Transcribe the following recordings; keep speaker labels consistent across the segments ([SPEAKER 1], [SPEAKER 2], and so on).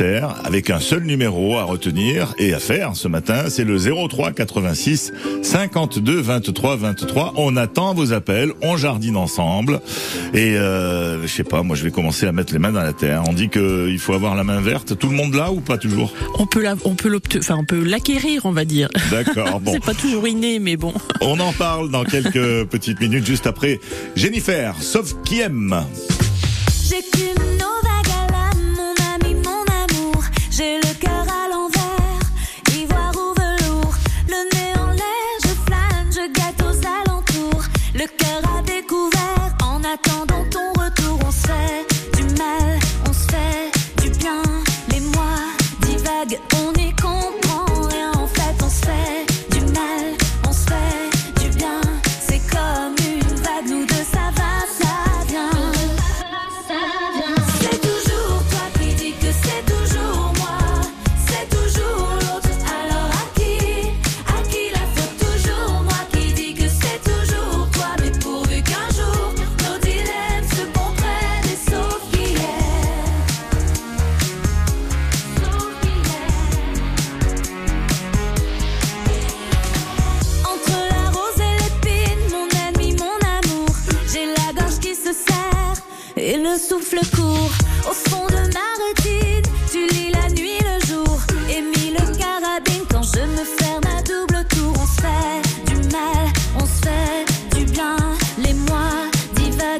[SPEAKER 1] anniversaire avec un seul numéro à retenir et à faire ce matin. C'est le 03 86 52 23 23. On attend vos appels, on jardine ensemble. Et euh, je sais pas, moi je vais commencer à mettre les mains dans la terre. On dit qu'il faut avoir la main verte. Tout le monde là ou pas toujours?
[SPEAKER 2] On peut la, on peut enfin on peut l'acquérir, on va dire.
[SPEAKER 1] D'accord. Bon.
[SPEAKER 2] C'est pas toujours inné, mais bon.
[SPEAKER 1] On en parle dans quelques petites minutes, juste après Jennifer, sauf qui aime.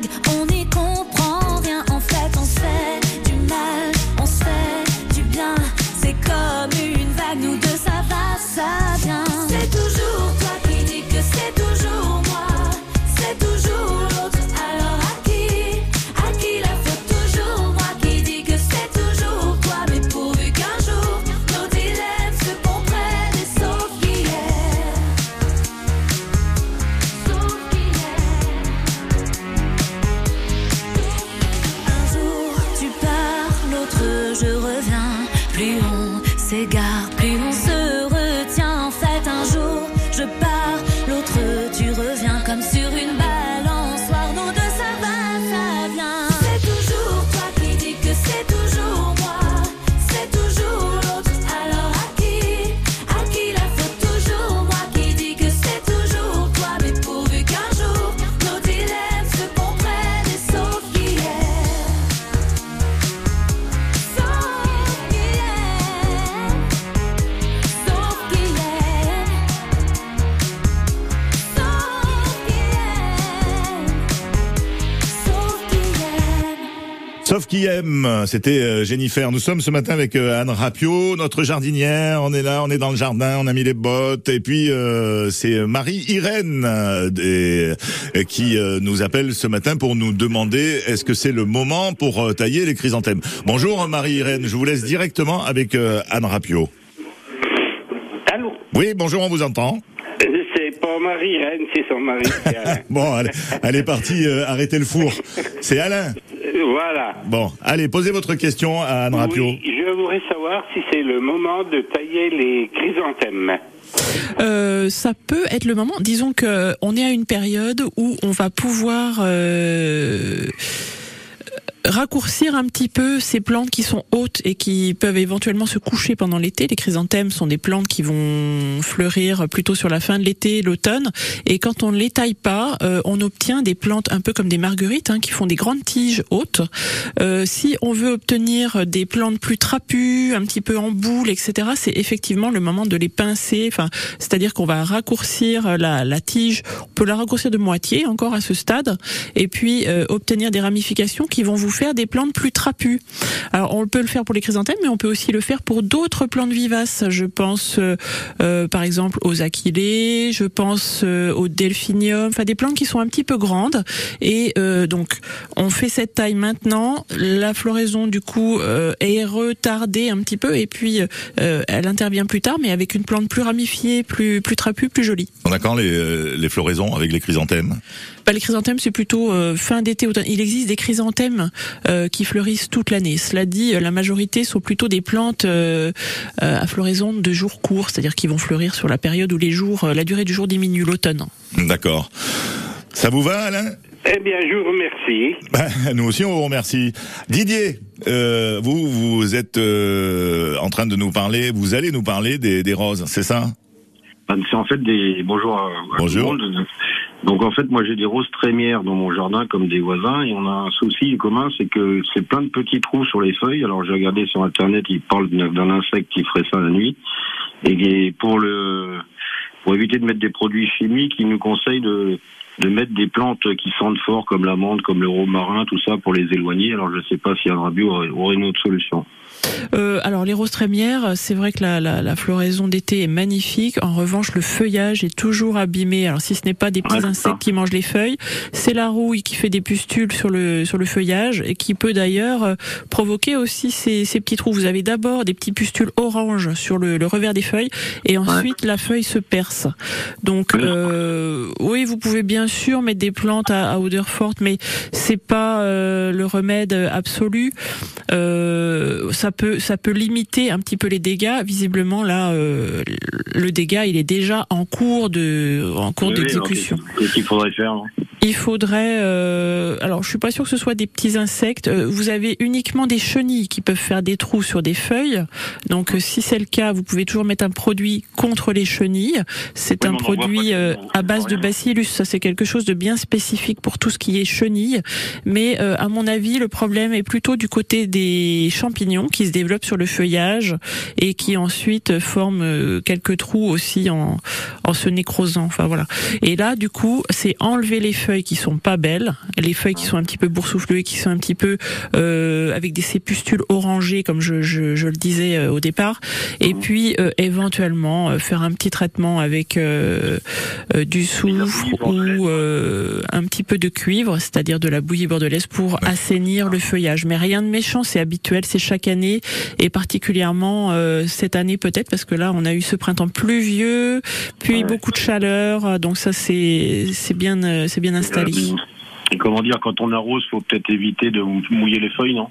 [SPEAKER 1] Sauf aime, c'était euh, Jennifer. Nous sommes ce matin avec euh, Anne Rapio, notre jardinière. On est là, on est dans le jardin, on a mis les bottes. Et puis euh, c'est Marie-Irène qui nous appelle ce matin pour nous demander est-ce que c'est le moment pour tailler les chrysanthèmes. Bonjour Marie-Irène, je vous laisse directement avec Anne Rapio.
[SPEAKER 3] Allô?
[SPEAKER 1] Oui, bonjour, on vous entend.
[SPEAKER 3] C'est pas Marie-Irène, c'est son mari.
[SPEAKER 1] bon, elle, elle, est partie arrêter le four. C'est Alain.
[SPEAKER 3] Voilà.
[SPEAKER 1] Bon, allez, posez votre question à Anne Rapio.
[SPEAKER 3] Oui, je voudrais savoir si c'est le moment de tailler les chrysanthèmes.
[SPEAKER 2] Euh, ça peut être le moment. Disons que on est à une période où on va pouvoir euh, raccourcir un petit peu ces plantes qui sont hautes et qui peuvent éventuellement se coucher pendant l'été. Les chrysanthèmes sont des plantes qui vont fleurir plutôt sur la fin de l'été, l'automne. Et quand on ne les taille pas, euh, on obtient des plantes un peu comme des marguerites hein, qui font des grandes tiges hautes. Euh, si on veut obtenir des plantes plus trapues, un petit peu en boule, etc., c'est effectivement le moment de les pincer. Enfin, c'est-à-dire qu'on va raccourcir la, la, tige. On peut la raccourcir de moitié encore à ce stade, et puis euh, obtenir des ramifications qui vont vous faire des plantes plus trapues. Alors on peut le faire pour les chrysanthèmes, mais on peut aussi le faire pour d'autres plantes vivaces. Je pense euh, euh, par exemple aux achillées, je pense euh, aux delphinium, enfin des plantes qui sont un petit peu grandes. Et donc on fait cette taille maintenant. La floraison du coup est retardée un petit peu, et puis elle intervient plus tard, mais avec une plante plus ramifiée, plus trapue, plus jolie.
[SPEAKER 1] On a quand les floraisons avec les chrysanthèmes?
[SPEAKER 2] Bah, Les chrysanthèmes, c'est plutôt fin d'été, automne. Il existe des chrysanthèmes euh, qui fleurissent toute l'année. Cela dit, la majorité sont plutôt des plantes euh, euh, à floraison de jours courts, c'est-à-dire qui vont fleurir sur la période où les jours, la durée du jour diminue, l'automne.
[SPEAKER 1] D'accord. Ça vous va, Alain?
[SPEAKER 3] Eh bien, je vous remercie.
[SPEAKER 1] Bah, nous aussi, on vous remercie. Didier,
[SPEAKER 4] euh, vous, vous êtes euh, en train de nous parler, vous allez nous parler des, des roses, c'est ça?
[SPEAKER 5] Ah, C'est en fait des bonjour à, à
[SPEAKER 4] Bonjour.
[SPEAKER 5] tout le monde. Donc en fait, moi j'ai des roses trémières dans mon jardin comme des voisins et on a un souci commun, c'est que c'est plein de petits trous sur les feuilles. Alors j'ai regardé sur internet, ils parlent d'un insecte qui ferait ça la nuit et pour le pour éviter de mettre des produits chimiques, ils nous conseillent de de mettre des plantes qui sentent fort comme l'amande, comme le romarin, tout ça pour les éloigner. Alors je sais pas si un rabio aurait, aurait une autre solution.
[SPEAKER 2] Euh, alors les roses trémières, c'est vrai que la, la, la floraison d'été est magnifique. En revanche, le feuillage est toujours abîmé. Alors si ce n'est pas des petits
[SPEAKER 5] Ouais,
[SPEAKER 2] insectes
[SPEAKER 5] ça.
[SPEAKER 2] qui mangent les feuilles, c'est la rouille qui fait des pustules sur le sur le feuillage et qui peut d'ailleurs euh, provoquer aussi ces, ces petits trous. Vous avez d'abord des petits pustules orange sur le, le revers des feuilles et ensuite la feuille se perce. Donc euh, oui, vous pouvez bien sûr mettre des plantes à, à odeur forte, mais c'est pas euh, le remède absolu. Euh, ça peut ça peut limiter un petit peu les dégâts. Visiblement là, euh, le dégât il est déjà en cours de en cours
[SPEAKER 5] Oui, oui,
[SPEAKER 2] d'exécution.
[SPEAKER 5] Qu'est-ce qu'il faudrait faire hein
[SPEAKER 2] Il faudrait, euh, alors je suis pas sûr que ce soit des petits insectes. Euh, Vous avez uniquement des chenilles qui peuvent faire des trous sur des feuilles. Donc si c'est le cas, vous pouvez toujours mettre un produit contre les chenilles. C'est
[SPEAKER 5] Oui,
[SPEAKER 2] un produit euh, à base de bacillus. Ça c'est quelque chose de bien spécifique pour tout ce qui est chenilles. Mais à mon avis, le problème est plutôt du côté des champignons qui se développent sur le feuillage et qui ensuite forment euh, quelques trous aussi en, en se nécrosant. Enfin voilà. Et là, du coup, c'est enlever les feuilles qui sont pas belles, les feuilles qui sont un petit peu boursouflées, qui sont un petit peu euh, avec des sépustules orangées, comme je, je, je le disais euh, au départ, et puis euh, éventuellement euh, faire un petit traitement avec du soufre ou euh, un petit peu de cuivre, c'est-à-dire de la bouillie bordelaise pour assainir le feuillage. Mais rien de méchant, c'est habituel, c'est chaque année et particulièrement euh, cette année peut-être parce que là on a eu ce printemps pluvieux, puis
[SPEAKER 5] Ouais.
[SPEAKER 2] beaucoup de chaleur, donc ça c'est c'est bien euh, c'est bien installé.
[SPEAKER 5] Et comment dire, quand on arrose, faut peut-être éviter de mouiller les feuilles, non?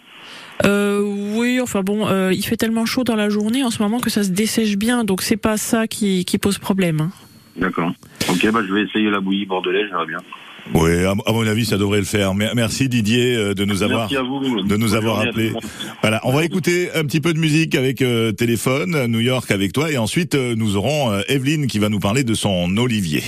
[SPEAKER 2] Euh, oui, enfin bon, euh, il fait tellement chaud dans la journée en ce moment que ça se dessèche bien, donc c'est pas ça qui, qui pose problème. hein.
[SPEAKER 5] D'accord. Ok, bah je vais essayer la bouillie bordelaise, j'aimerais bien.
[SPEAKER 4] Oui, à, à mon avis, ça devrait le faire. Mer- Merci Didier euh, de nous avoir
[SPEAKER 5] vous.
[SPEAKER 4] de nous avoir appelé. Voilà, on va écouter un petit peu de musique avec euh, téléphone, New York avec toi, et ensuite euh, nous aurons euh, Evelyne qui va nous parler de son olivier.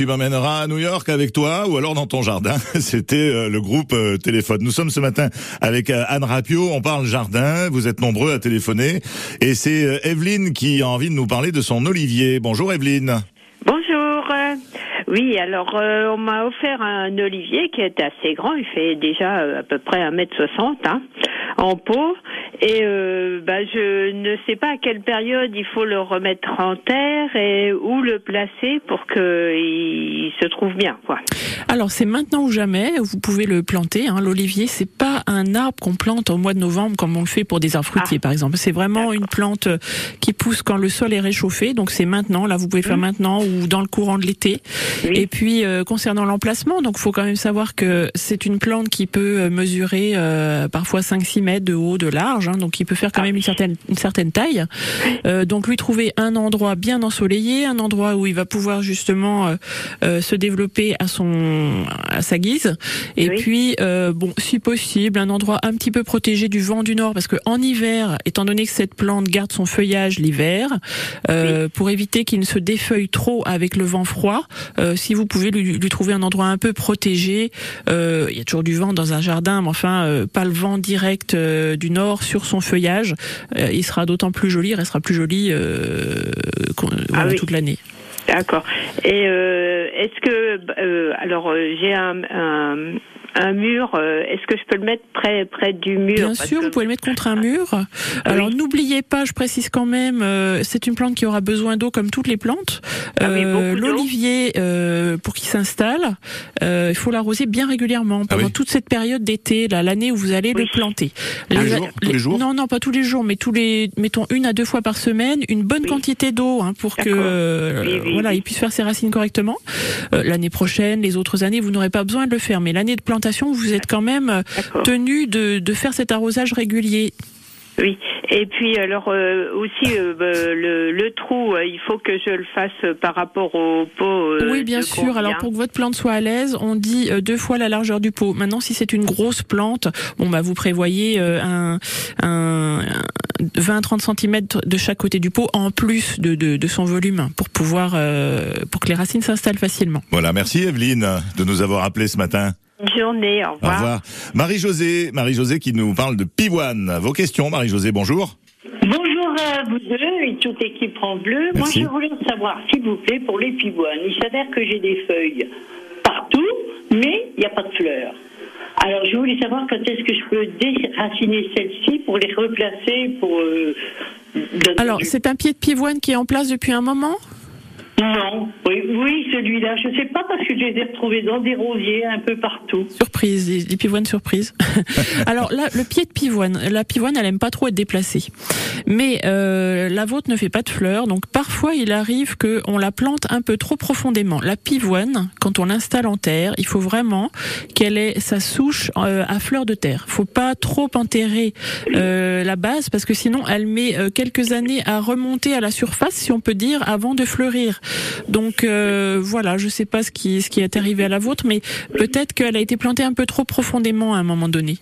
[SPEAKER 6] Tu m'emmèneras à
[SPEAKER 7] New York avec toi ou alors dans ton jardin. C'était euh, le groupe euh, Téléphone. Nous sommes ce matin avec euh, Anne Rapio. On parle jardin. Vous êtes nombreux à téléphoner. Et c'est Evelyne qui a envie de nous parler de son olivier. Bonjour Evelyne.
[SPEAKER 8] Oui, alors euh, on m'a offert un olivier qui est assez grand, il fait déjà euh, à peu près 1m60 hein, en pot. Et euh, bah, je ne sais pas à quelle période il faut le remettre en terre et où le placer pour qu'il se trouve bien. quoi.
[SPEAKER 2] Alors c'est maintenant ou jamais. Vous pouvez le planter. Hein. L'olivier, c'est pas un arbre qu'on plante au mois de novembre comme on le fait pour des arbres fruitiers,
[SPEAKER 8] Ah.
[SPEAKER 2] par exemple. C'est vraiment une plante qui pousse quand le sol est réchauffé. Donc c'est maintenant. Là, vous pouvez faire maintenant ou dans le courant de l'été.
[SPEAKER 8] Oui.
[SPEAKER 2] Et puis euh, concernant l'emplacement, donc faut quand même savoir que c'est une plante qui peut euh, mesurer euh, parfois 5-6 mètres de haut, de large. hein. donc il peut faire quand
[SPEAKER 8] Ah.
[SPEAKER 2] même une certaine une certaine taille. Euh, donc lui trouver un endroit bien ensoleillé, un endroit où il va pouvoir justement euh, euh, se développer à son à sa guise. Et
[SPEAKER 8] Oui.
[SPEAKER 2] puis euh, bon, si possible, un endroit un petit peu protégé du vent du nord, parce que en hiver, étant donné que cette plante garde son feuillage l'hiver, euh, pour éviter qu'il ne se défeuille trop avec le vent froid, euh, si vous pouvez lui, lui trouver un endroit un peu protégé, euh, il y a toujours du vent dans un jardin, mais enfin euh, pas le vent direct euh, du nord sur son feuillage, euh, il sera d'autant plus joli, il restera plus joli euh,
[SPEAKER 8] oui.
[SPEAKER 2] toute l'année.
[SPEAKER 8] D'accord. Et euh, est-ce que euh, alors euh, j'ai un, un un mur, euh, est-ce que je peux le mettre près près du mur?
[SPEAKER 2] Bien
[SPEAKER 8] Parce
[SPEAKER 2] sûr,
[SPEAKER 8] que-
[SPEAKER 2] vous pouvez le mettre contre un mur. Alors
[SPEAKER 8] oui.
[SPEAKER 2] n'oubliez pas, je précise quand même, euh, c'est une plante qui aura besoin d'eau comme toutes les plantes.
[SPEAKER 8] Ah d'eau.
[SPEAKER 2] L'olivier, euh, pour qu'il s'installe, euh, il faut l'arroser bien régulièrement pendant
[SPEAKER 7] Ah oui.
[SPEAKER 2] toute cette période d'été, là, l'année où vous allez le planter.
[SPEAKER 7] Tous les jours Tous les jours
[SPEAKER 2] Non, non, pas tous les jours, mais tous les, mettons une à deux fois par semaine, une bonne
[SPEAKER 8] Oui.
[SPEAKER 2] quantité d'eau hein, pour que euh,
[SPEAKER 8] Oui, oui,
[SPEAKER 2] voilà,
[SPEAKER 8] oui.
[SPEAKER 2] il puisse faire ses racines correctement. Euh, l'année prochaine, les autres années, vous n'aurez pas besoin de le faire, mais l'année de plantation, vous êtes quand même euh, tenu de, de faire cet arrosage régulier.
[SPEAKER 8] Oui. Et puis alors euh, aussi euh, bah, le, le trou, euh, il faut que je le fasse par rapport au pot. euh,
[SPEAKER 2] oui, bien sûr.
[SPEAKER 8] combien
[SPEAKER 2] Alors pour que votre plante soit à l'aise, on dit euh, deux fois la largeur du pot. Maintenant, si c'est une grosse plante, bon bah vous prévoyez euh, un, un, un 20-30 cm de chaque côté du pot en plus de, de, de son volume pour pouvoir euh, pour que les racines s'installent facilement.
[SPEAKER 7] Voilà, merci Evelyne de nous avoir appelé ce matin.
[SPEAKER 8] Bonne journée. Au
[SPEAKER 7] Au
[SPEAKER 8] revoir.
[SPEAKER 7] revoir. Marie-Josée, Marie-Josée qui nous parle de pivoine. Vos questions, Marie-Josée, bonjour.
[SPEAKER 9] Bonjour à vous deux et toute l'équipe en bleu.
[SPEAKER 7] Merci.
[SPEAKER 9] Moi, je voulais savoir, s'il vous plaît, pour les pivoines. Il s'avère que j'ai des feuilles partout, mais il n'y a pas de fleurs. Alors, je voulais savoir quand est-ce que je peux déraciner celles-ci pour les replacer pour. euh,
[SPEAKER 2] Alors
[SPEAKER 9] du-
[SPEAKER 2] c'est un pied de pivoine qui est en place depuis un moment?
[SPEAKER 9] Non, oui, oui celui-là. Je ne sais pas parce que je les ai retrouvés dans des rosiers un peu partout.
[SPEAKER 2] Surprise, des, des pivoines surprises. Alors là, le pied de pivoine, la pivoine, elle aime pas trop être déplacée. Mais euh, la vôtre ne fait pas de fleurs, donc parfois il arrive que on la plante un peu trop profondément. La pivoine, quand on l'installe en terre, il faut vraiment qu'elle ait sa souche euh, à fleur de terre. Faut pas trop enterrer euh, la base parce que sinon elle met euh, quelques années à remonter à la surface, si on peut dire, avant de fleurir. Donc euh, voilà, je sais pas ce qui ce qui est arrivé à la vôtre, mais peut-être qu'elle a été plantée un peu trop profondément à un moment donné.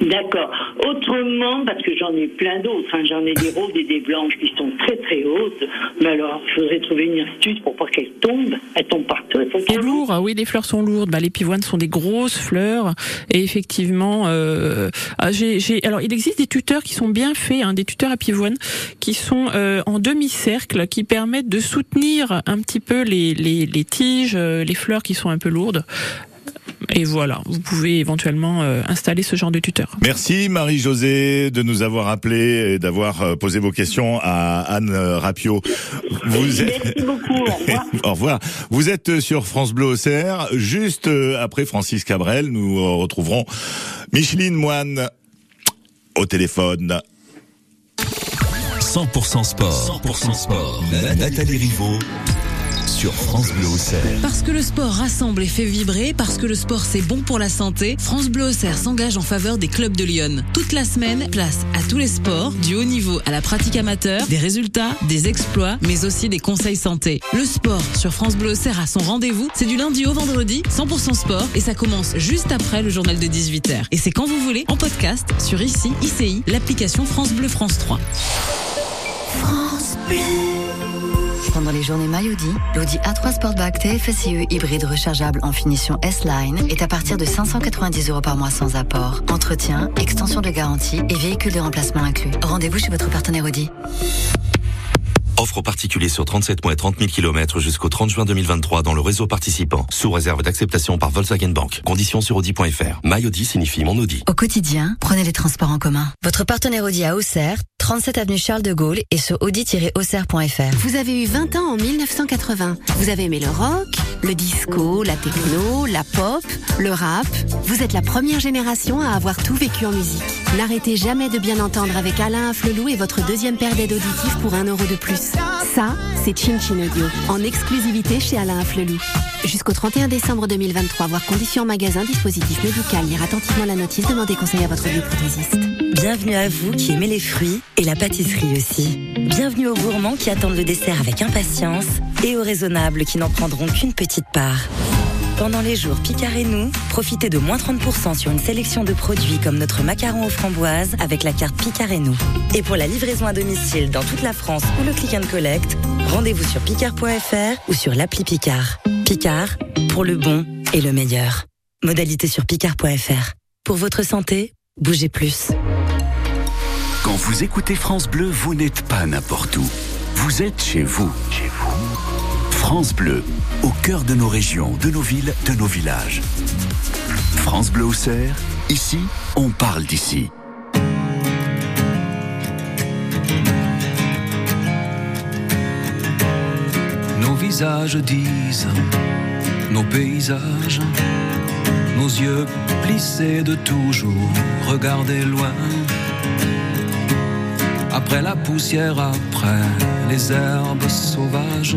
[SPEAKER 9] D'accord. Autrement, parce que j'en ai plein d'autres, hein, j'en ai des roses et des blanches qui sont très très hautes, mais alors il faudrait trouver une astuce pour pas qu'elles tombent. Elles tombent partout, elles sont
[SPEAKER 2] C'est
[SPEAKER 9] trop
[SPEAKER 2] lourd, ah oui, les fleurs sont lourdes. Bah, les pivoines sont des grosses fleurs et effectivement, euh, ah, j'ai- alors il existe des tuteurs qui sont bien faits, hein, des tuteurs à pivoine qui sont euh, en demi-cercle, qui permettent de soutenir un petit peu les, les, les tiges, euh, les fleurs qui sont un peu lourdes. Et voilà, vous pouvez éventuellement euh, installer ce genre de tuteur.
[SPEAKER 7] Merci Marie-Josée de nous avoir appelé et d'avoir euh, posé vos questions à Anne Rapio. Vous êtes...
[SPEAKER 9] Merci beaucoup. Au revoir.
[SPEAKER 7] Au revoir. Vous êtes sur France Bleu Auxerre. Juste euh, après Francis Cabrel, nous retrouverons Micheline Moine au téléphone.
[SPEAKER 10] 100% sport. 100% sport. La Nathalie Rivaud sur France Bleu Auxerre.
[SPEAKER 11] Parce que le sport rassemble et fait vibrer, parce que le sport c'est bon pour la santé, France Bleu Auxerre s'engage en faveur des clubs de Lyon. Toute la semaine, place à tous les sports, du haut niveau à la pratique amateur, des résultats, des exploits, mais aussi des conseils santé. Le sport sur France Bleu Auxerre a son rendez-vous, c'est du lundi au vendredi, 100% sport, et ça commence juste après le journal de 18h. Et c'est quand vous voulez, en podcast, sur ICI, ICI, l'application France Bleu France 3.
[SPEAKER 4] France Bleu.
[SPEAKER 12] Pendant les journées MyAudi, l'Audi A3 Sportback TFSIe hybride rechargeable en finition S-Line est à partir de 590 euros par mois sans apport. Entretien, extension de garantie et véhicule de remplacement inclus. Rendez-vous chez votre partenaire Audi.
[SPEAKER 13] Offre aux particuliers sur 37 mois et 30 000 km jusqu'au 30 juin 2023 dans le réseau participant, sous réserve d'acceptation par Volkswagen Bank. Conditions sur Audi.fr. My Audi signifie mon Audi.
[SPEAKER 12] Au quotidien, prenez les transports en commun. Votre partenaire Audi à Auxerre, 37 avenue Charles de Gaulle et sur audi-auxerre.fr.
[SPEAKER 14] Vous avez eu 20 ans en 1980. Vous avez aimé le rock, le disco, la techno, la pop, le rap. Vous êtes la première génération à avoir tout vécu en musique. N'arrêtez jamais de bien entendre avec Alain Afflelou et votre deuxième paire d'aides auditives pour un euro de plus. Ça, c'est Chin Chin Audio, en exclusivité chez Alain Afflelou. Jusqu'au 31 décembre 2023, voir conditions en magasin, dispositif médical, lire attentivement la notice, demandez conseil à votre bioprothésiste.
[SPEAKER 15] Bienvenue à vous qui aimez les fruits et la pâtisserie aussi. Bienvenue aux gourmands qui attendent le dessert avec impatience et aux raisonnables qui n'en prendront qu'une petite part. Pendant les jours Picard et nous, profitez de moins 30% sur une sélection de produits comme notre macaron aux framboises avec la carte Picard et nous. Et pour la livraison à domicile dans toute la France ou le click and collect, rendez-vous sur picard.fr ou sur l'appli Picard. Picard, pour le bon et le meilleur. Modalité sur picard.fr. Pour votre santé, bougez plus.
[SPEAKER 16] Quand vous écoutez France Bleu, vous n'êtes pas n'importe où. Vous êtes chez vous. France Bleu, au cœur de nos régions, de nos villes, de nos villages. France Bleu Auxerre, ici, on parle d'ici.
[SPEAKER 17] Nos visages disent, nos paysages, nos yeux plissés de toujours regarder loin. Après la poussière, après les herbes sauvages,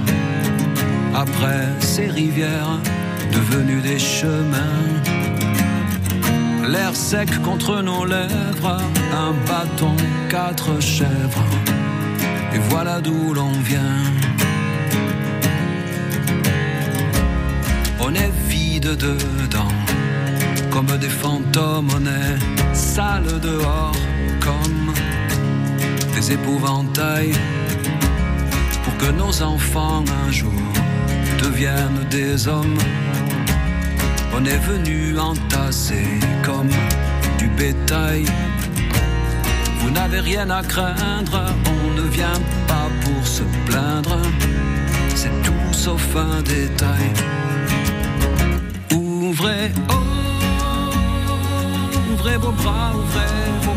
[SPEAKER 17] après ces rivières devenues des chemins. L'air sec contre nos lèvres, un bâton, quatre chèvres, et voilà d'où l'on vient. On est vide dedans, comme des fantômes, on est sale dehors, comme des épouvantails, pour que nos enfants un jour deviennent des hommes. On est venu entasser comme du bétail. Vous n'avez rien à craindre, on ne vient pas pour se plaindre. C'est tout sauf un détail. Ouvrez, oh, ouvrez vos bras, ouvrez vos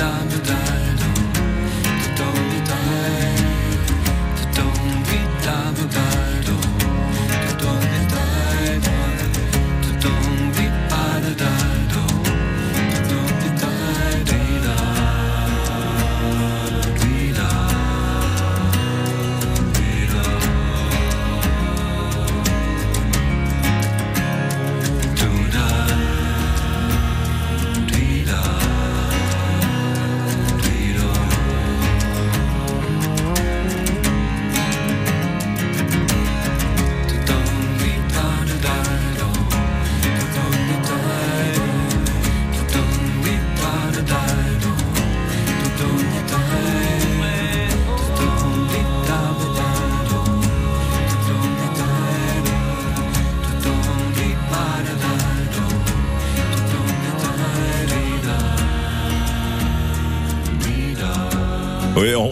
[SPEAKER 7] da da da da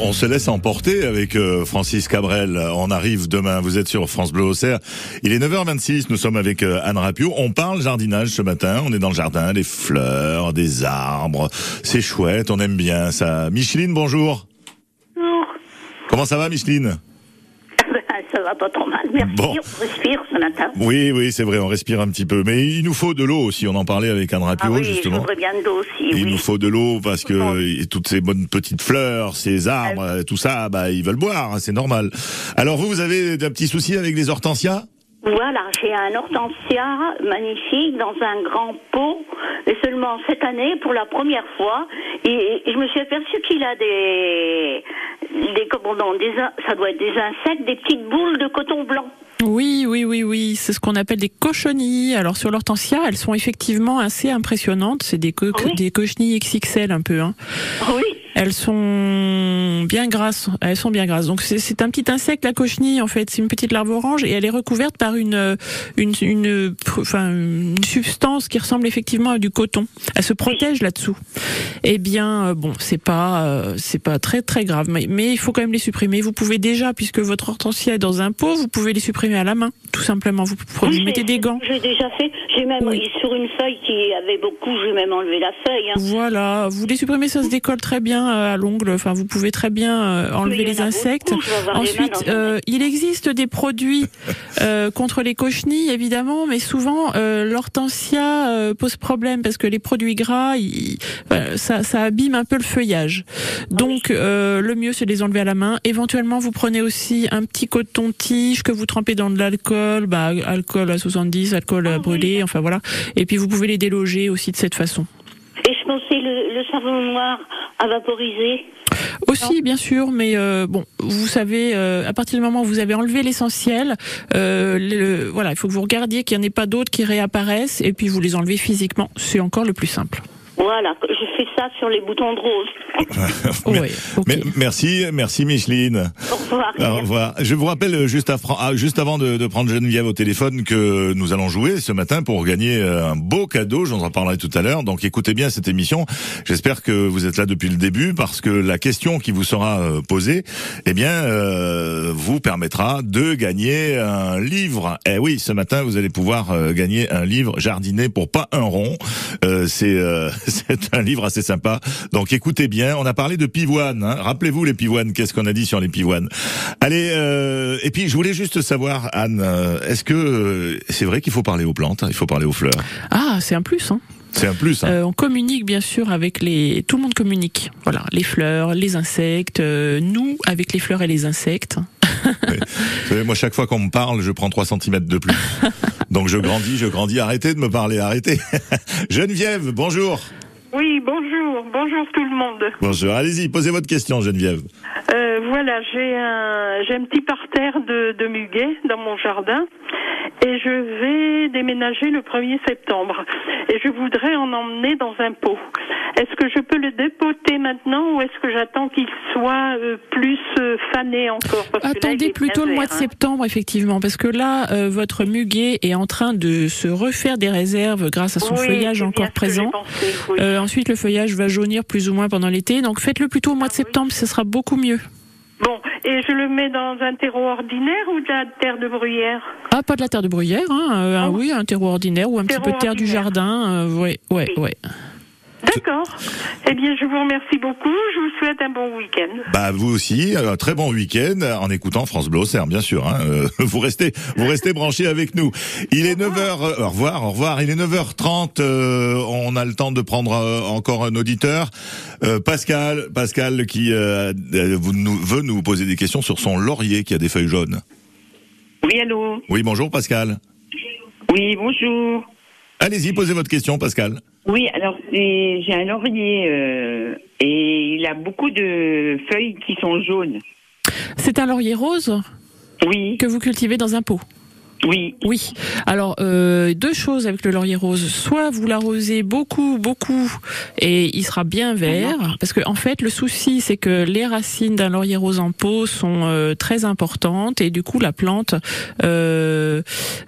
[SPEAKER 7] on se laisse emporter avec euh, Francis Cabrel. On arrive demain. Vous êtes sur France Bleu Auxerre. Il est 9h26. Nous sommes avec euh, Anne Rapio. On parle jardinage ce matin. On est dans le jardin, des fleurs, des arbres. C'est chouette. On aime bien ça. Micheline, bonjour.
[SPEAKER 18] Bonjour.
[SPEAKER 7] Comment ça va, Micheline?
[SPEAKER 18] Ça va pas trop mal. Merci.
[SPEAKER 7] Bon.
[SPEAKER 18] On respire ce matin.
[SPEAKER 7] Oui, oui, c'est vrai. On respire un petit peu, mais il nous faut de l'eau aussi. On en parlait avec Anne Rapio
[SPEAKER 18] Ah oui,
[SPEAKER 7] justement.
[SPEAKER 18] bien de l'eau aussi.
[SPEAKER 7] Il
[SPEAKER 18] oui.
[SPEAKER 7] nous faut de l'eau parce que toutes ces bonnes petites fleurs, ces arbres,
[SPEAKER 18] Ah
[SPEAKER 7] euh, tout ça, bah ils veulent boire, hein, c'est normal. Alors vous, vous avez un petit souci avec les hortensias?
[SPEAKER 18] Voilà, j'ai un hortensia magnifique dans un grand pot, et seulement cette année, pour la première fois, et, je me suis aperçue qu'il a des, des, comment des, ça doit être des insectes, des petites boules de coton blanc.
[SPEAKER 2] Oui, oui, oui, oui. C'est ce qu'on appelle des cochonilles. Alors sur l'hortensia, elles sont effectivement assez impressionnantes. C'est des, co- des cochenilles XXL un peu. Hein.
[SPEAKER 18] Oui.
[SPEAKER 2] Elles sont bien grasses. Elles sont bien grasses. Donc c'est- c'est un petit insecte, la cochenille en fait. C'est une petite larve orange et elle est recouverte par une euh, une une, enfin, une substance qui ressemble effectivement à du coton. Elle se protège là-dessous. Eh bien, euh, bon, c'est pas euh, c'est pas très très grave, mais, mais il faut quand même les supprimer. Vous pouvez déjà, puisque votre hortensia est dans un pot, vous pouvez les supprimer à la main, tout simplement. Vous, vous
[SPEAKER 18] Oui,
[SPEAKER 2] mettez des gants.
[SPEAKER 18] J'ai déjà fait. J'ai même, sur une feuille qui avait beaucoup, j'ai même enlevé la feuille. hein.
[SPEAKER 2] Voilà, vous les supprimez, ça se décolle très bien euh, à l'ongle. Enfin, vous pouvez très bien euh, enlever les
[SPEAKER 18] en
[SPEAKER 2] insectes.
[SPEAKER 18] beaucoup, les
[SPEAKER 2] Ensuite, euh, il existe des produits euh, contre les cochenilles, évidemment, mais souvent euh, l'hortensia pose problème parce que les produits gras, ils- ça, ça abîme un peu le feuillage. Donc, le mieux, c'est de les enlever à la main. Éventuellement, vous prenez aussi un petit coton-tige que vous trempez dans de l'alcool, bah, alcool à 70, alcool
[SPEAKER 18] Ah
[SPEAKER 2] à brûler, enfin voilà. Et puis, vous pouvez les déloger aussi de cette façon.
[SPEAKER 18] Et je pensais le, le savon noir à vaporiser.
[SPEAKER 2] Aussi, bien sûr, mais euh, bon, vous savez, euh, à partir du moment où vous avez enlevé l'essentiel, euh, le- voilà, il faut que vous regardiez qu'il n'y en ait pas d'autres qui réapparaissent, et puis vous les enlevez physiquement. C'est encore le plus simple.
[SPEAKER 18] Voilà, je fais ça sur les boutons de rose.
[SPEAKER 7] Mais- Merci, merci Micheline.
[SPEAKER 18] Au revoir.
[SPEAKER 7] Au revoir. Je vous rappelle euh, juste, à Fran- ah, juste avant de, de prendre Geneviève au téléphone que nous allons jouer ce matin pour gagner euh, un beau cadeau. J'en en parlerai tout à l'heure. Donc écoutez bien cette émission. J'espère que vous êtes là depuis le début parce que la question qui vous sera euh, posée, eh bien, euh, vous permettra de gagner un livre. Eh oui, ce matin vous allez pouvoir gagner un livre jardiner pour pas un rond. Euh, c'est euh, c'est un livre assez sympa. Donc écoutez bien. On a parlé de pivoine. hein. Rappelez-vous les pivoines. Qu'est-ce qu'on a dit sur les pivoines Allez. euh, et puis je voulais juste savoir, Anne, euh, est-ce que euh, c'est vrai qu'il faut parler aux plantes, hein, il faut parler aux fleurs?
[SPEAKER 2] Ah, c'est un plus, hein.
[SPEAKER 7] C'est un plus. Hein.
[SPEAKER 2] Euh, on communique bien sûr avec les. Tout le monde communique. Voilà, les fleurs, les insectes. euh, nous avec les fleurs et les insectes.
[SPEAKER 7] Vous savez, moi, chaque fois qu'on me parle, je prends 3 cm de plus. Donc je grandis, je grandis. Arrêtez de me parler, arrêtez. Geneviève, bonjour.
[SPEAKER 19] Oui, bonjour, bonjour tout le monde.
[SPEAKER 7] Bonjour. Allez-y, posez votre question, Geneviève.
[SPEAKER 19] Euh, voilà, j'ai un, j'ai un petit parterre de, de muguet dans mon jardin et je vais déménager le 1er septembre et je voudrais en emmener dans un pot. Est-ce que je peux le dépoter maintenant ou est-ce que j'attends qu'il soit euh, plus euh, fané encore? Parce que là, il
[SPEAKER 2] Attendez plutôt le mois de
[SPEAKER 19] hein.
[SPEAKER 2] septembre, effectivement, parce que là, euh, votre muguet est en train de se refaire des réserves grâce à son
[SPEAKER 19] Oui,
[SPEAKER 2] feuillage encore présent.
[SPEAKER 19] pensé, oui.
[SPEAKER 2] Euh, ensuite, le feuillage va jaunir plus ou moins pendant l'été, donc faites-le plutôt au mois de septembre, ce sera beaucoup mieux.
[SPEAKER 19] Bon, et je le mets dans un terreau ordinaire ou de la terre de bruyère?
[SPEAKER 2] Ah, pas de la terre de bruyère, hein, euh, un- oui, un terreau ordinaire ou un petit peu de terre du jardin, euh, ouais, ouais, ouais.
[SPEAKER 19] D'accord. Eh bien, je vous remercie beaucoup. Je vous souhaite un bon week-end.
[SPEAKER 7] Bah vous aussi, un très bon week-end en écoutant France Bleu Auxerre, bien sûr. Hein. Euh, vous restez, vous restez branchés avec nous. Il est 9h. au revoir, au revoir. Il est 9h30. euh, on a le temps de prendre euh, encore un auditeur. Euh, Pascal, Pascal qui euh, euh, nous, veut nous poser des questions sur son laurier qui a des feuilles jaunes.
[SPEAKER 20] Oui, allô
[SPEAKER 7] Oui, bonjour Pascal.
[SPEAKER 20] Oui, bonjour.
[SPEAKER 7] Allez-y, posez votre question, Pascal.
[SPEAKER 20] Oui, alors c'est- j'ai un laurier euh, et il a beaucoup de feuilles qui sont jaunes.
[SPEAKER 2] C'est un laurier rose
[SPEAKER 20] Oui.
[SPEAKER 2] que vous cultivez dans un pot.
[SPEAKER 20] Oui.
[SPEAKER 2] Oui. Alors euh, deux choses avec le laurier rose. Soit vous l'arrosez beaucoup, beaucoup, et il sera bien vert, parce que en fait le souci c'est que les racines d'un laurier rose en pot sont euh, très importantes et du coup la plante, euh,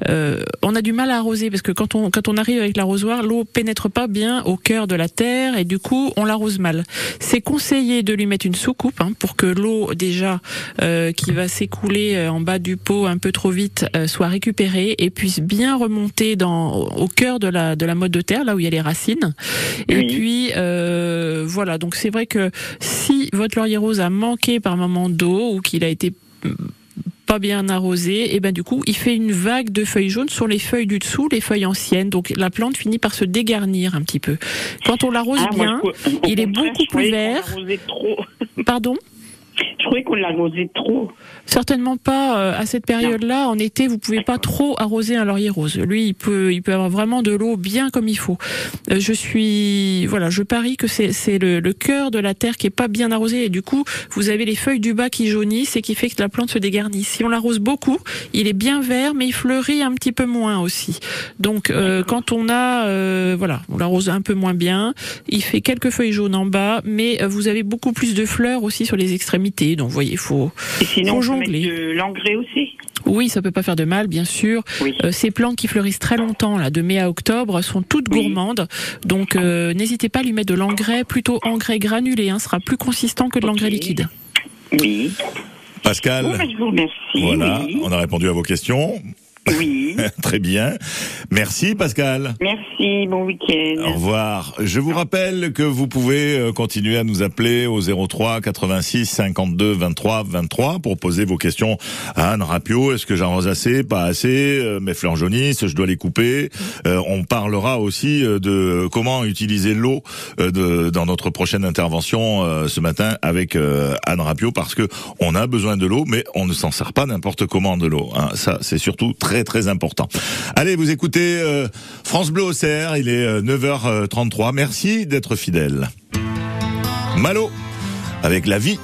[SPEAKER 2] euh, on a du mal à arroser parce que quand on quand on arrive avec l'arrosoir, l'eau pénètre pas bien au cœur de la terre et du coup on l'arrose mal. C'est conseillé de lui mettre une soucoupe hein, pour que l'eau déjà euh, qui va s'écouler euh, en bas du pot un peu trop vite euh, soit récupérée et puisse bien remonter dans au cœur de la de la mode de terre là où il y a les racines. Et puis euh, voilà donc c'est vrai que si votre laurier rose a manqué par moment d'eau ou qu'il a été mm, pas bien arrosé, et ben du coup il fait une vague de feuilles jaunes sur les feuilles du dessous, les feuilles anciennes. Donc la plante finit par se dégarnir un petit peu. Quand on l'arrose
[SPEAKER 20] Ah,
[SPEAKER 2] bien, il est beaucoup plus vert. Pardon?
[SPEAKER 20] Je trouvais qu'on l'arrosait trop.
[SPEAKER 2] Certainement pas euh, à cette période-là. En été, vous pouvez pas trop arroser un laurier rose. Lui, il peut, il peut avoir vraiment de l'eau bien comme il faut. Euh, je suis, voilà, je parie que c'est le, le cœur de la terre qui est pas bien arrosé et du coup, vous avez les feuilles du bas qui jaunissent et qui fait que la plante se dégarnit. Si on l'arrose beaucoup, il est bien vert, mais il fleurit un petit peu moins aussi. Donc, euh, quand on a, euh, voilà, on l'arrose un peu moins bien, il fait quelques feuilles jaunes en bas, mais euh, vous avez beaucoup plus de fleurs aussi sur les extrémités. Donc, vous voyez, il faut,
[SPEAKER 20] Et sinon,
[SPEAKER 2] faut
[SPEAKER 20] de l'engrais aussi.
[SPEAKER 2] Oui, ça peut pas faire de mal, bien sûr. Euh, ces plantes qui fleurissent très longtemps, là, de mai à octobre, sont toutes gourmandes. Donc, euh, n'hésitez pas à lui mettre de l'engrais, plutôt engrais granulé. Hein, sera plus consistant que de l'engrais liquide.
[SPEAKER 20] Oui.
[SPEAKER 7] Pascal.
[SPEAKER 20] Bon, ben, je vous remercie.
[SPEAKER 7] Voilà,
[SPEAKER 20] oui.
[SPEAKER 7] on a répondu à vos questions.
[SPEAKER 20] Oui.
[SPEAKER 7] Très bien. Merci Pascal.
[SPEAKER 20] Merci, bon week-end.
[SPEAKER 7] Au revoir. Je vous rappelle que vous pouvez euh, continuer à nous appeler au 03 86 52 23 23 pour poser vos questions à Anne Rapio. Est-ce que j'arrose assez, pas assez Euh, Mes fleurs jaunissent, je dois les couper. Euh, on parlera aussi de comment utiliser l'eau dans notre prochaine intervention ce matin avec Anne Rapio parce que on a besoin de l'eau, mais on ne s'en sert pas n'importe comment de l'eau. hein. Ça, c'est surtout très très important. Allez, vous écoutez euh, France Bleu au Cerf, il est euh, 9h33. Merci d'être fidèle. Malo, avec la vie.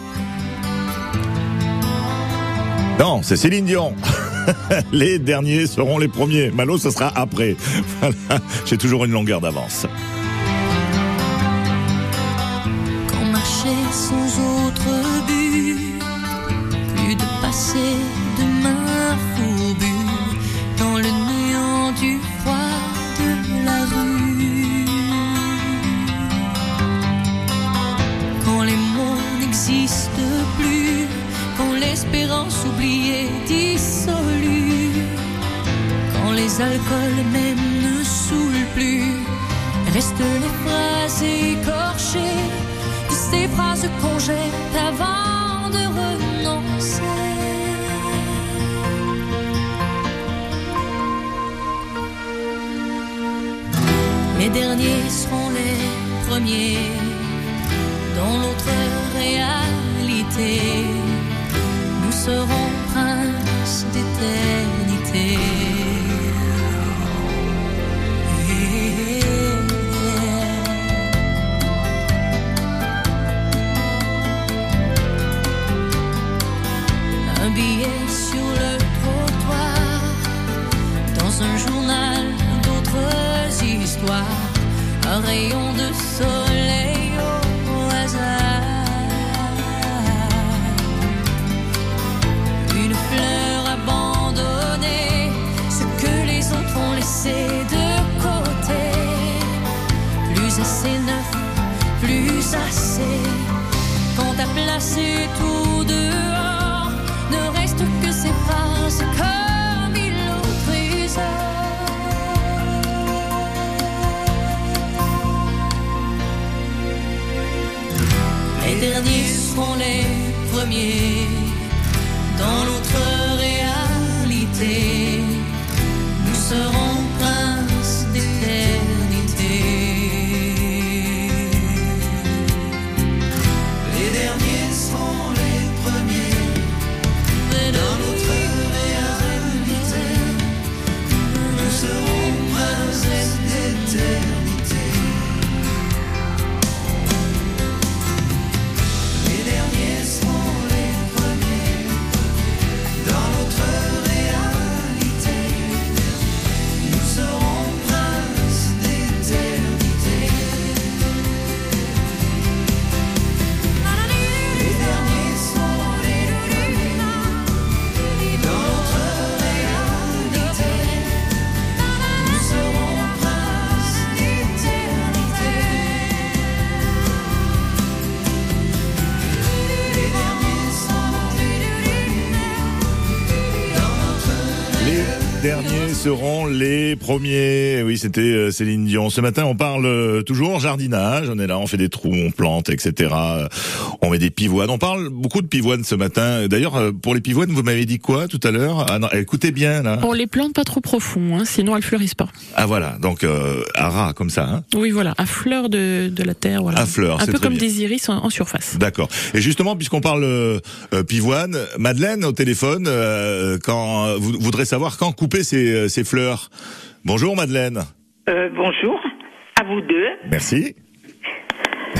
[SPEAKER 7] Non, c'est Céline Dion. les derniers seront les premiers. Malo, ce sera après. Voilà. J'ai toujours une longueur d'avance.
[SPEAKER 1] Dissolue, quand les alcools même ne saoulent plus, restent les phrases écorchées, ces phrases qu'on jette avant de renoncer. Les derniers seront les premiers dans l'autre réalité. Nous serons d'éternité. Un billet sur le trottoir, dans un journal d'autres histoires, un rayon de soleil Quand t'as placé tout dehors, ne reste que ces phrases comme il au trésor. Les derniers seront les premiers dans l'autre réalité. Nous serons derniers les premiers.
[SPEAKER 7] Oui, c'était euh, Céline Dion. Ce matin, on parle euh, toujours jardinage. On est là, on fait des trous, on plante, etc. Euh, On met des pivoines. On parle beaucoup de pivoines ce matin. D'ailleurs, pour les pivoines, vous m'avez dit quoi tout à l'heure? Ah non, Écoutez bien là.
[SPEAKER 2] On les plante pas trop profond, hein, sinon elles fleurissent pas.
[SPEAKER 7] Ah voilà, donc euh, à ras comme ça. Hein
[SPEAKER 2] Oui, voilà, à fleur de, de la terre, voilà.
[SPEAKER 7] À fleur,
[SPEAKER 2] Un peu comme
[SPEAKER 7] bien.
[SPEAKER 2] des iris en, en surface.
[SPEAKER 7] D'accord. Et justement, puisqu'on parle euh, pivoine, Madeleine au téléphone, euh, quand vous voudrez savoir quand couper ces, ces fleurs? Bonjour Madeleine.
[SPEAKER 9] Euh, bonjour à vous deux.
[SPEAKER 7] Merci.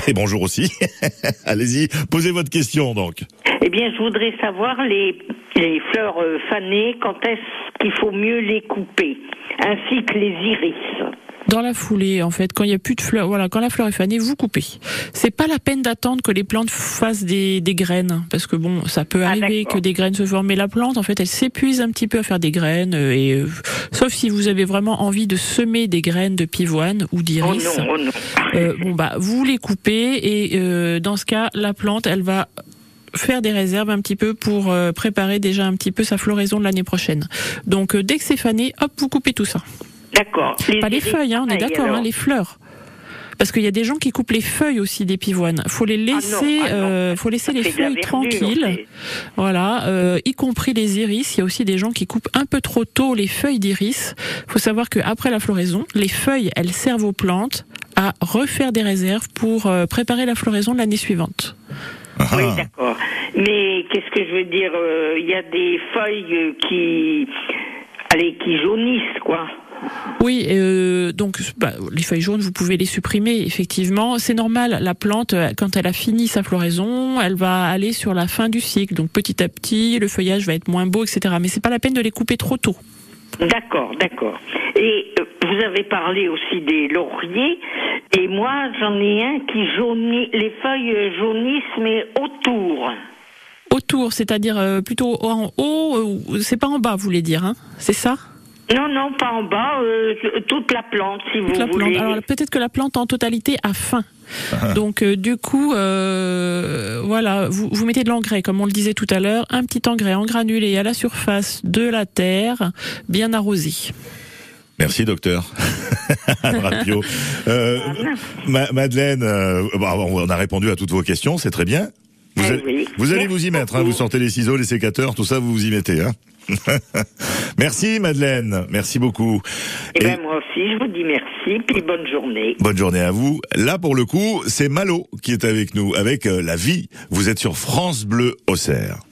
[SPEAKER 7] Et bonjour aussi. Allez-y, posez votre question donc.
[SPEAKER 9] Eh bien, je voudrais savoir les, les fleurs euh, fanées, quand est-ce qu'il faut mieux les couper, ainsi que les iris.
[SPEAKER 2] Dans la foulée, en fait, quand il y a plus de fleurs, voilà, quand la fleur est fanée, vous coupez. C'est pas la peine d'attendre que les plantes fassent des, des graines, parce que bon, ça peut arriver que des graines se forment, mais la plante, en fait, elle s'épuise un petit peu à faire des graines, euh, et euh, sauf si vous avez vraiment envie de semer des graines de pivoine ou d'iris.
[SPEAKER 9] Oh non, oh
[SPEAKER 2] euh, bon bah, vous les coupez, et euh, dans ce cas, la plante, elle va faire des réserves un petit peu pour euh, préparer déjà un petit peu sa floraison de l'année prochaine. Donc euh, dès que c'est fané, hop, vous coupez tout ça.
[SPEAKER 9] D'accord.
[SPEAKER 2] Pas les feuilles, hein, on est d'accord, hein, les fleurs. Parce qu'il y a des gens qui coupent les feuilles aussi des pivoines. Faut les laisser,
[SPEAKER 9] ah non,
[SPEAKER 2] euh, faut laisser les feuilles
[SPEAKER 9] verdure,
[SPEAKER 2] tranquilles. Voilà, euh, y compris les iris. Il y a aussi des gens qui coupent un peu trop tôt les feuilles d'iris. Faut savoir qu'après la floraison, les feuilles, elles servent aux plantes à refaire des réserves pour euh, préparer la floraison de l'année suivante.
[SPEAKER 9] Oui, d'accord. Mais qu'est-ce que je veux dire euh, Il y a des feuilles qui, allez, qui jaunissent, quoi.
[SPEAKER 2] Oui, euh, donc bah, les feuilles jaunes, vous pouvez les supprimer. Effectivement, c'est normal. La plante, euh, quand elle a fini sa floraison, elle va aller sur la fin du cycle. Donc petit à petit, le feuillage va être moins beau, etc. Mais c'est pas la peine de les couper trop tôt.
[SPEAKER 9] D'accord, d'accord. Et euh, vous avez parlé aussi des lauriers, et moi j'en ai un qui jaunit, les feuilles jaunissent, mais autour.
[SPEAKER 2] Autour, c'est-à-dire plutôt en haut, c'est pas en bas, vous voulez dire, hein? C'est ça?
[SPEAKER 9] Non, non, pas en bas, euh, toute la plante, si vous
[SPEAKER 2] Toute la plante.
[SPEAKER 9] voulez.
[SPEAKER 2] Alors peut-être que la plante en totalité a faim. Donc euh, du coup, euh, voilà, vous, vous mettez de l'engrais, comme on le disait tout à l'heure, un petit engrais en granulé à la surface de la terre, bien arrosé.
[SPEAKER 7] Merci docteur. Rapio. Euh, Ma- Madeleine, euh, bah, on a répondu à toutes vos questions, c'est très bien. Vous,
[SPEAKER 9] Eh
[SPEAKER 7] allez-
[SPEAKER 9] oui.
[SPEAKER 7] vous allez vous y mettre, hein, vous sortez les ciseaux, les sécateurs, tout ça, vous vous y mettez. Hein. merci Madeleine, merci beaucoup.
[SPEAKER 9] Eh
[SPEAKER 7] Et
[SPEAKER 9] ben moi aussi, je vous dis merci, puis bonne journée.
[SPEAKER 7] bonne journée à vous. Là pour le coup, c'est Malo qui est avec nous, avec euh, la vie. Vous êtes sur France Bleu Auxerre.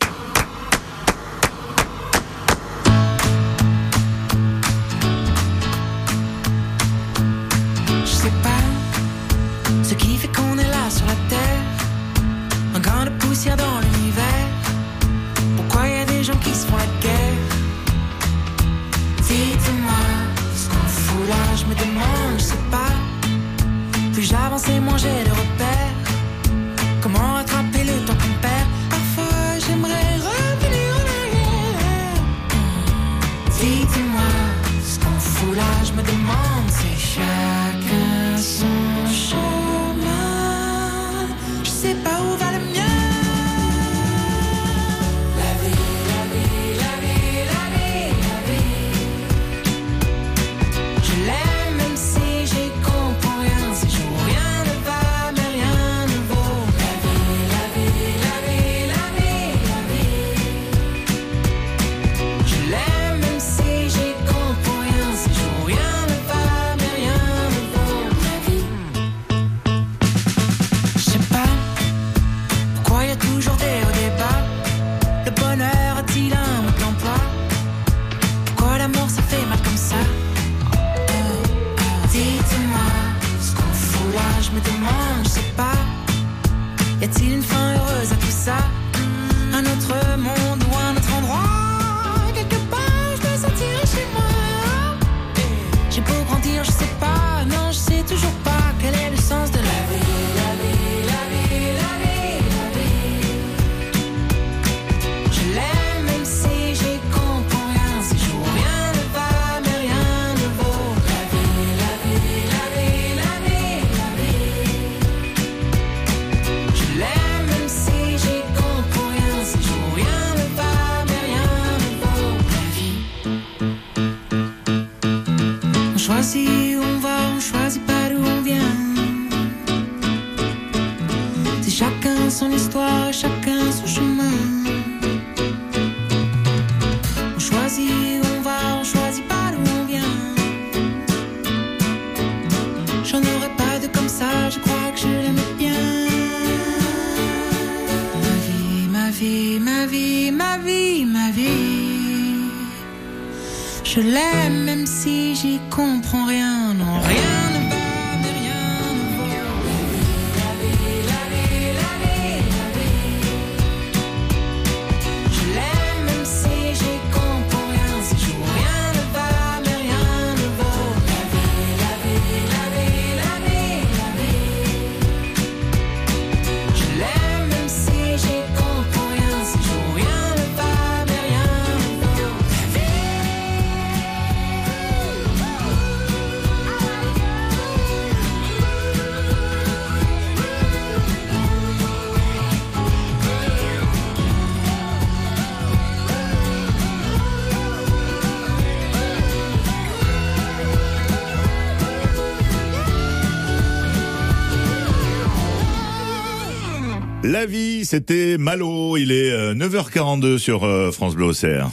[SPEAKER 4] La
[SPEAKER 1] vie,
[SPEAKER 7] c'était Malo. Il est euh, 9h42 sur euh, France Bleu Auxerre.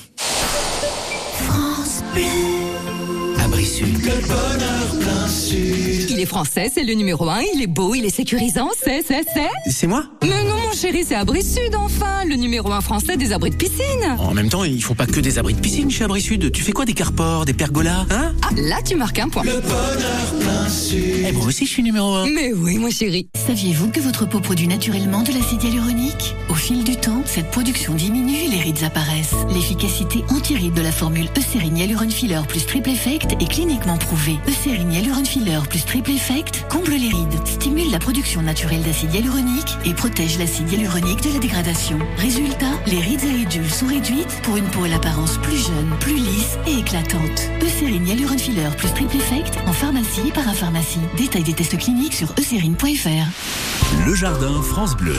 [SPEAKER 21] Français, c'est le numéro un, il est beau, il est sécurisant, c'est, c'est, c'est.
[SPEAKER 22] C'est moi?
[SPEAKER 21] Mais non, mon chéri, c'est Abri Sud, enfin, le numéro un français des abris de piscine.
[SPEAKER 22] En même temps, ils font pas que des abris de piscine chez Abri Sud. Tu fais quoi des carports, des pergolas, hein?
[SPEAKER 21] Ah, là, tu marques un point.
[SPEAKER 22] Le bonheur plein sud. Eh, moi aussi, je suis numéro un.
[SPEAKER 21] Mais oui, mon chéri.
[SPEAKER 23] Saviez-vous que votre peau produit naturellement de l'acide hyaluronique? Au fil du temps, cette production diminue et les rides apparaissent. L'efficacité anti-rides de la formule Eucérine Hyaluron Filler plus Triple Effect est cliniquement prouvée. Eucérine Hyaluron Filler plus Triple Effect comble les rides, stimule la production naturelle d'acide hyaluronique et protège l'acide hyaluronique de la dégradation. Résultat, les rides et ridules sont réduites pour une peau à l'apparence plus jeune, plus lisse et éclatante. Eucérine Hyaluron Filler plus Triple Effect en pharmacie et parapharmacie. Détail des tests cliniques sur eucérine.fr.
[SPEAKER 16] Le jardin France Bleu.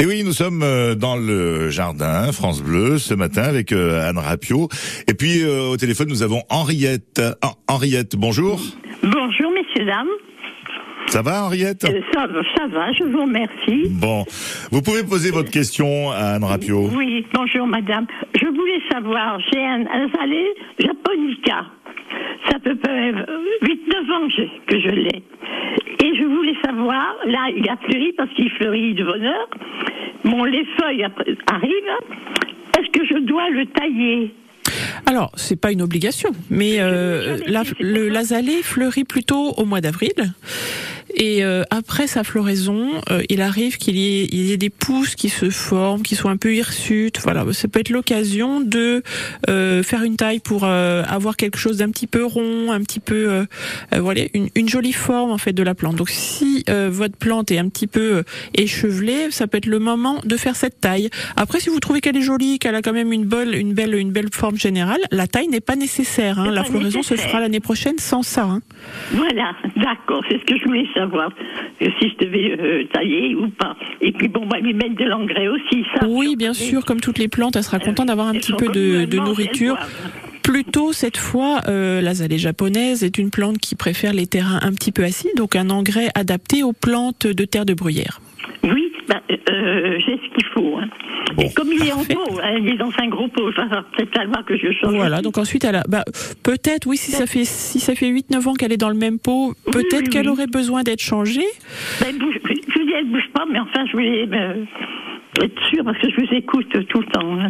[SPEAKER 7] Et oui, nous sommes euh, dans le jardin France Bleu ce matin avec euh, Anne Rapio. Et puis euh, au téléphone, nous avons Henriette. Ah, Henriette, bonjour.
[SPEAKER 9] Bonjour, messieurs, dames.
[SPEAKER 7] Ça va, Henriette
[SPEAKER 9] Euh, ça, va, ça va, je vous remercie.
[SPEAKER 7] Bon, vous pouvez poser votre question à Anne Rapio.
[SPEAKER 9] Oui, bonjour, madame. Je voulais savoir, j'ai un azalée japonica. Ça peut faire 8-9 ans que je, que je l'ai. Et je voulais savoir, là, il a fleuri parce qu'il fleurit de bonheur. Bon, les feuilles arrivent. Est-ce que je dois le tailler?
[SPEAKER 2] Alors, c'est pas une obligation, mais euh, la, le l'azalée fleurit plutôt au mois d'avril. Et euh, après sa floraison, euh, il arrive qu'il y, y ait des pousses qui se forment, qui sont un peu hirsutes. Voilà, ça peut être l'occasion de euh, faire une taille pour euh, avoir quelque chose d'un petit peu rond, un petit peu, euh, euh, voilà, une, une jolie forme en fait de la plante. Donc, si euh, votre plante est un petit peu échevelée, ça peut être le moment de faire cette taille. Après, si vous trouvez qu'elle est jolie, qu'elle a quand même une belle, une belle, une belle forme générale, la taille n'est pas nécessaire. Hein. La
[SPEAKER 9] pas
[SPEAKER 2] floraison se
[SPEAKER 9] nécessaire.
[SPEAKER 2] fera l'année prochaine sans ça. Hein.
[SPEAKER 9] Voilà, d'accord, c'est ce que je voulais savoir. Euh, Si je devais euh, tailler ou pas. Et puis bon, bah, lui mettre de l'engrais aussi, ça.
[SPEAKER 2] Oui, bien sûr, comme toutes les plantes, elle sera contente d'avoir un petit peu de, de nourriture. Plutôt cette fois, euh, l'azalée japonaise est une plante qui préfère les terrains un petit peu acides, donc un engrais adapté aux plantes de terre de bruyère.
[SPEAKER 9] Oui, bah, euh, j'ai ce qu'il hein. Et comme il est en pot, hein, il est dans un gros pot, ça va peut-être falloir que je change.
[SPEAKER 2] Voilà, donc ensuite elle a bah, peut-être oui si ça fait si ça fait 8 9 ans qu'elle est dans le même pot, peut-être
[SPEAKER 9] oui,
[SPEAKER 2] qu'elle
[SPEAKER 9] oui.
[SPEAKER 2] aurait besoin d'être changée.
[SPEAKER 9] Ben, bouge, je vous dis, elle bouge pas, mais enfin, je voulais euh, être sûre parce que je vous écoute tout le temps. hein,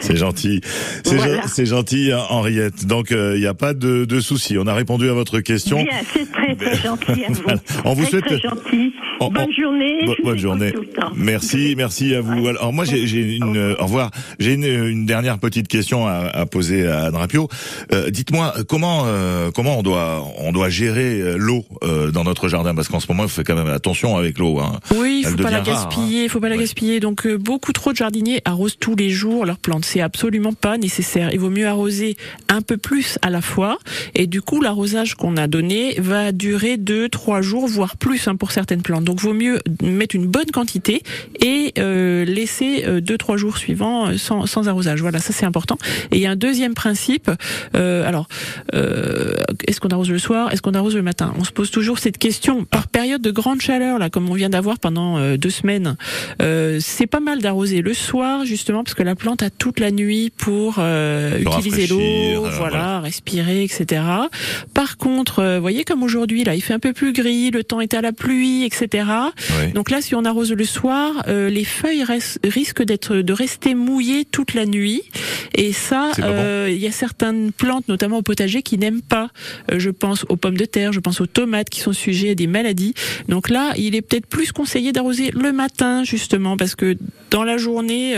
[SPEAKER 9] c'est-
[SPEAKER 7] gentil. C'est
[SPEAKER 9] Voilà.
[SPEAKER 7] gentil, Henriette. Donc, il n'y a pas de, de souci. On a répondu à votre question.
[SPEAKER 9] C'est très très gentil à vous.
[SPEAKER 7] Voilà. On vous
[SPEAKER 9] Très,
[SPEAKER 7] souhaite-
[SPEAKER 9] très gentil.
[SPEAKER 7] On-
[SPEAKER 9] Bonne
[SPEAKER 7] on-
[SPEAKER 9] journée.
[SPEAKER 7] Bo- bonne journée.
[SPEAKER 9] tout le temps.
[SPEAKER 7] Merci, merci à vous. Alors moi j'ai j'ai une euh, au revoir. J'ai une, une dernière petite question à, à poser à Anne Rapio. Euh, Dites-moi comment euh, comment on doit on doit gérer euh, l'eau euh, dans notre jardin? Parce qu'en ce moment il faut quand même attention avec l'eau. Hein.
[SPEAKER 2] Oui, il faut pas la
[SPEAKER 7] devient rare, hein.
[SPEAKER 2] gaspiller, il faut pas la gaspiller. Donc euh, beaucoup trop de jardiniers arrosent tous les jours leurs plantes. C'est absolument pas nécessaire. Il vaut mieux arroser un peu plus à la fois. Et du coup, l'arrosage qu'on a donné va durer deux, trois jours, voire plus hein, pour certaines plantes. Donc vaut mieux mettre une bonne quantité et euh, laisser euh, deux trois jours suivants euh, sans, sans arrosage. Voilà, ça c'est important. Et il y a un deuxième principe. euh, alors, euh, est-ce qu'on arrose le soir Est-ce qu'on arrose le matin? On se pose toujours cette question par période de grande chaleur, là, comme on vient d'avoir pendant euh, deux semaines. Euh, c'est pas mal d'arroser le soir, justement, parce que la plante a toute la nuit pour euh, utiliser l'eau,
[SPEAKER 7] euh,
[SPEAKER 2] voilà,
[SPEAKER 7] voilà.
[SPEAKER 2] respirer, etc. Par contre, euh, voyez comme aujourd'hui, là, il fait un peu plus gris, le temps est à la pluie, etc.
[SPEAKER 7] Oui.
[SPEAKER 2] Donc là, si on arrose le soir, euh, les feuilles risquent d'être de rester mouillées toute la nuit. Et ça,
[SPEAKER 7] bon.
[SPEAKER 2] euh, il y a certaines plantes, notamment au potager, qui n'aiment pas. Euh, je pense aux pommes de terre, je pense aux tomates qui sont sujets à des maladies. Donc là, il est peut-être plus conseillé d'arroser le matin, justement, parce que dans la journée,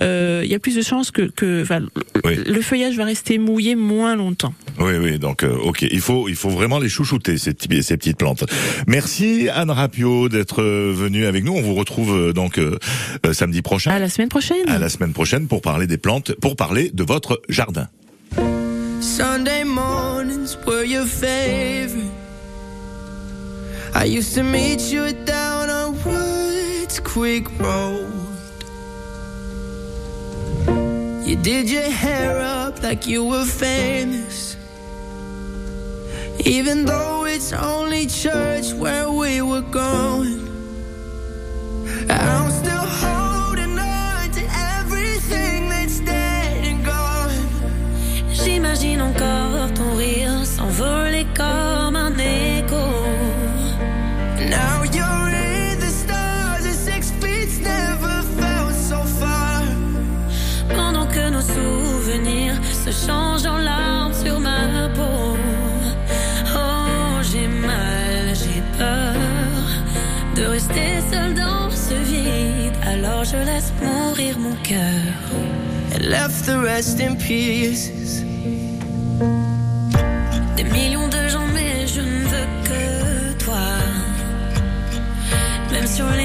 [SPEAKER 2] il y a plus de chances que, que enfin,
[SPEAKER 7] Oui.
[SPEAKER 2] le feuillage va rester mouillé moins longtemps.
[SPEAKER 7] Oui, oui, donc ok, il faut, il faut vraiment les chouchouter ces, ces petites plantes. Merci Anne Rapio d'être euh, venue avec nous. On vous retrouve euh, donc euh, euh, samedi prochain.
[SPEAKER 2] À la semaine prochaine.
[SPEAKER 7] À la semaine prochaine pour parler des plantes, pour parler de votre jardin.
[SPEAKER 4] Sunday mornings were your favorite. I used to meet you down on Woods Quick Road. You did your hair up like you were famous. Even though it's only church where we were going. I'm still
[SPEAKER 24] je laisse mourir mon cœur.
[SPEAKER 4] And left the rest in pieces.
[SPEAKER 24] Des millions de gens, mais je ne veux que toi. Même sur les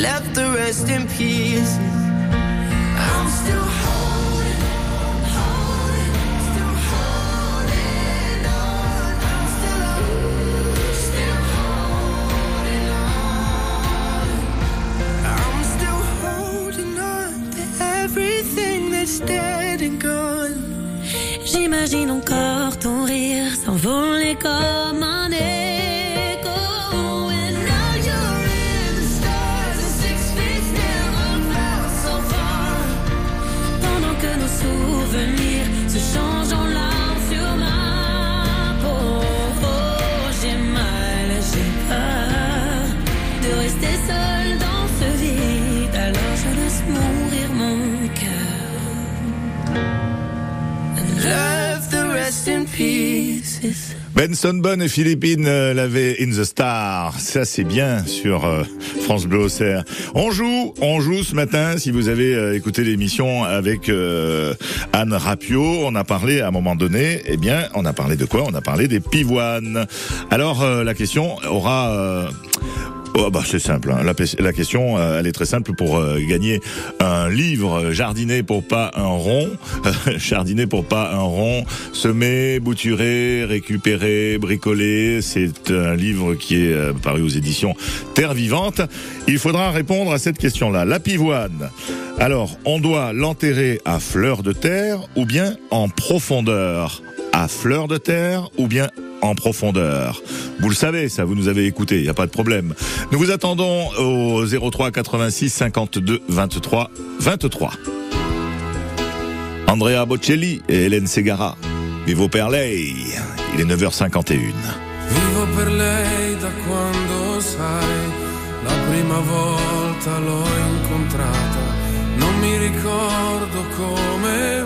[SPEAKER 4] left the rest in pieces. I'm still holding, holding, still holding on. I'm still, still holding on. I'm still holding on to everything that's dead and gone.
[SPEAKER 24] J'imagine encore ton rire s'envoler comme un
[SPEAKER 7] Benson Bonne et Philippine euh, l'avaient In the Star. Ça, c'est bien sur euh, France Bleu Auxerre. On joue, on joue ce matin. Si vous avez euh, écouté l'émission avec euh, Anne Rapio, on a parlé à un moment donné, eh bien, on a parlé de quoi? On a parlé des pivoines. Alors, la question aura... Oh bah c'est simple. hein. La, la question, euh, elle est très simple pour euh, gagner un livre jardiner pour pas un rond, jardiner pour pas un rond, semer, bouturer, récupérer, bricoler. C'est un livre qui est euh, paru aux éditions Terre Vivante. Il faudra répondre à cette question-là. La pivoine. Alors, on doit l'enterrer à fleur de terre ou bien en profondeur? À fleur de terre ou bien en profondeur. Vous le savez, ça, vous nous avez écouté, il n'y a pas de problème. Nous vous attendons au 03 86 52 23 23. Andrea Bocelli et Hélène Segara. Vivo per lei. Il est 9h51.
[SPEAKER 25] Vivo per lei da quando sai, la prima volta l'ho incontrata, non mi ricordo come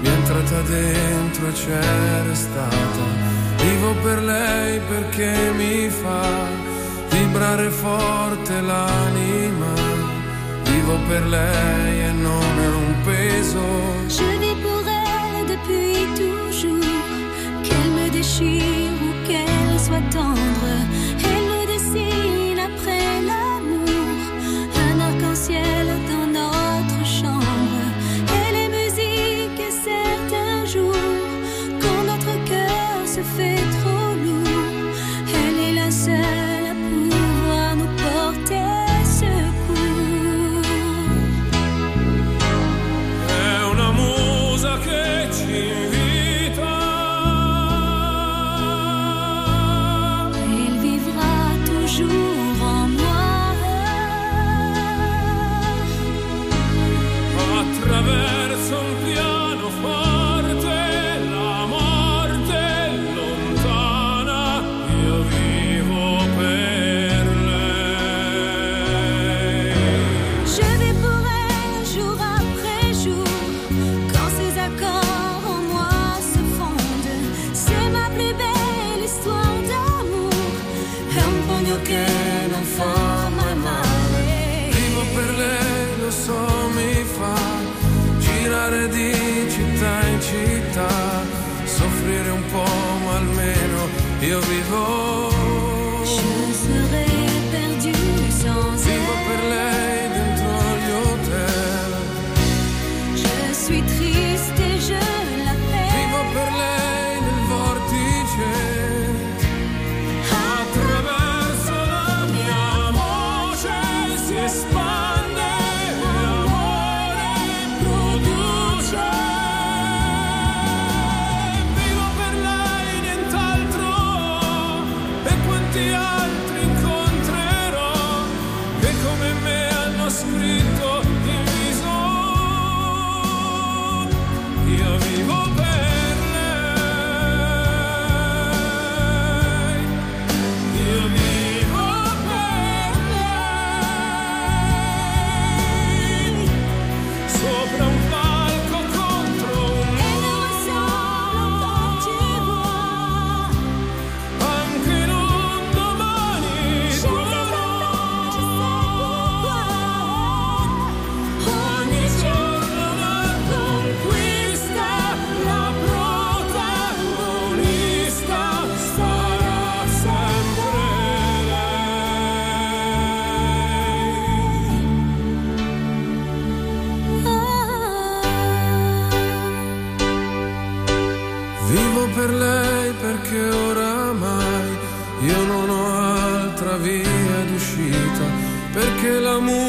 [SPEAKER 25] mi è entrata dentro e restata. Vivo per lei perché mi fa vibrare forte l'anima, vivo per lei e non è un peso.
[SPEAKER 1] Je vis pour elle depuis toujours, qu'elle me déchire ou qu'elle soit tendre. Elle me dessine après l'amour, un arc-en-ciel
[SPEAKER 25] perché la musica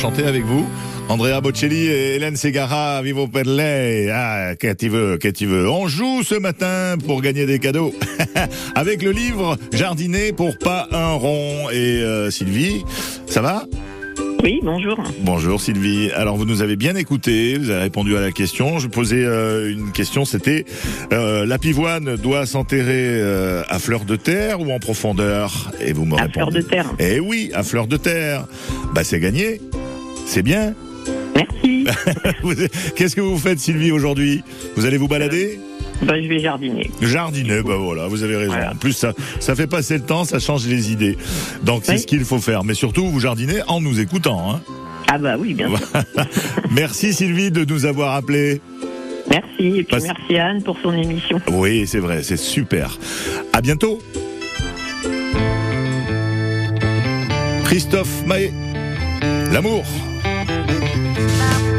[SPEAKER 7] Chanter avec vous Andrea Bocelli et Hélène Segara, Vivo per lei. Ah, qu'est-ce que tu veux, qu'est-ce que tu veux. On joue ce matin pour gagner des cadeaux. avec le livre Jardiner pour pas un rond. Et euh, Sylvie, ça va?
[SPEAKER 26] Oui, bonjour.
[SPEAKER 7] Bonjour Sylvie. Alors vous nous avez bien écouté, vous avez répondu à la question. Je posais euh, une question, c'était euh, la pivoine doit s'enterrer euh, à fleur de terre ou en profondeur? Et vous me
[SPEAKER 26] À
[SPEAKER 7] répondez.
[SPEAKER 26] fleur de terre.
[SPEAKER 7] Eh oui, à fleur de terre. Bah c'est gagné. C'est bien.
[SPEAKER 26] Merci.
[SPEAKER 7] Qu'est-ce que vous faites Sylvie aujourd'hui? Vous allez vous balader?
[SPEAKER 26] Bah, je vais jardiner.
[SPEAKER 7] Jardiner, bah voilà, vous avez raison. En plus, ça, ça fait passer le temps, ça change les idées. Donc c'est
[SPEAKER 26] Oui.
[SPEAKER 7] ce qu'il faut faire. Mais surtout, vous jardinez en nous écoutant. Hein
[SPEAKER 27] Ah bah oui, bien sûr.
[SPEAKER 7] Merci Sylvie de nous avoir appelés.
[SPEAKER 27] Merci. Et puis merci Anne pour son émission.
[SPEAKER 7] Oui, c'est vrai, c'est super. À bientôt. Christophe Maé, l'amour.
[SPEAKER 26] Ça